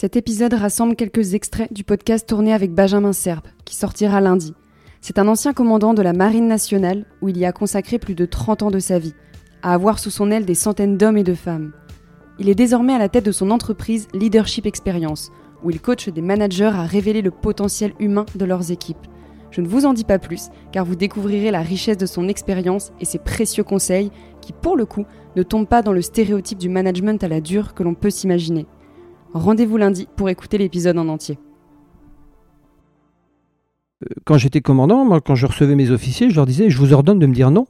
Cet épisode rassemble quelques extraits du podcast tourné avec Benjamin Serbe, qui sortira lundi. C'est un ancien commandant de la Marine nationale où il y a consacré plus de 30 ans de sa vie, à avoir sous son aile des centaines d'hommes et de femmes. Il est désormais à la tête de son entreprise Leadership Experience, où il coach des managers à révéler le potentiel humain de leurs équipes. Je ne vous en dis pas plus, car vous découvrirez la richesse de son expérience et ses précieux conseils qui, pour le coup, ne tombent pas dans le stéréotype du management à la dure que l'on peut s'imaginer. Rendez-vous lundi pour écouter l'épisode en entier. Euh, Quand j'étais commandant, quand je recevais mes officiers, je leur disais, je vous ordonne de me dire non.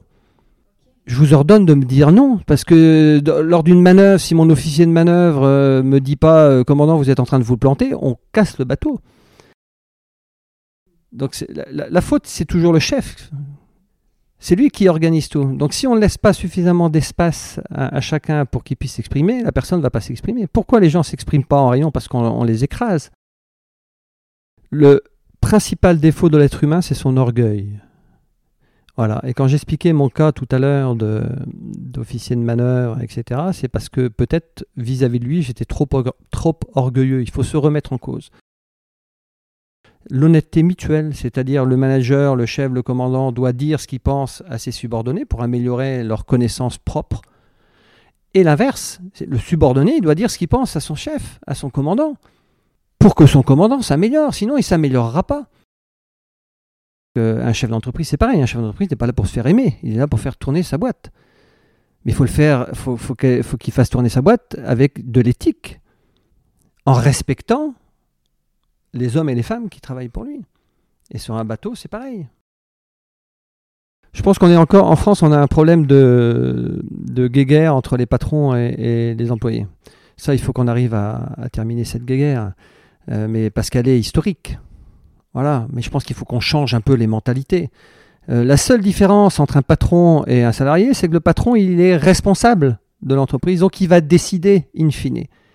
Je vous ordonne de me dire non, parce que lors d'une manœuvre, si mon officier de manœuvre euh, me dit pas, euh, commandant, vous êtes en train de vous planter, on casse le bateau. Donc la faute, c'est toujours le chef. C'est lui qui organise tout. Donc si on ne laisse pas suffisamment d'espace à, chacun pour qu'il puisse s'exprimer, la personne ne va pas s'exprimer. Pourquoi les gens s'expriment pas en rayon? Parce qu'on on les écrase. Le principal défaut de l'être humain, c'est son orgueil. Voilà. Et quand j'expliquais mon cas tout à l'heure d'officier de manœuvre, etc., c'est parce que peut-être vis-à-vis de lui, j'étais trop orgueilleux. Il faut se remettre en cause. L'honnêteté mutuelle, c'est-à-dire le manager, le chef, le commandant doit dire ce qu'il pense à ses subordonnés pour améliorer leur connaissance propre. Et l'inverse, le subordonné, doit dire ce qu'il pense à son chef, à son commandant, pour que son commandant s'améliore, sinon il ne s'améliorera pas. Euh, un chef d'entreprise, c'est pareil, un chef d'entreprise n'est pas là pour se faire aimer, il est là pour faire tourner sa boîte. Mais il faut le faire, faut, faut qu'il fasse tourner sa boîte avec de l'éthique, en respectant les hommes et les femmes qui travaillent pour lui. Et sur un bateau, c'est pareil. Je pense qu'on est encore, en France, on a un problème de, de guéguerre entre les patrons et, les employés. Ça, il faut qu'on arrive à, à terminer cette guéguerre, euh, mais parce qu'elle est historique. Voilà, mais je pense qu'il faut qu'on change un peu les mentalités. Euh, la seule différence entre un patron et un salarié, c'est que le patron, il est responsable de l'entreprise, donc il va décider in fine.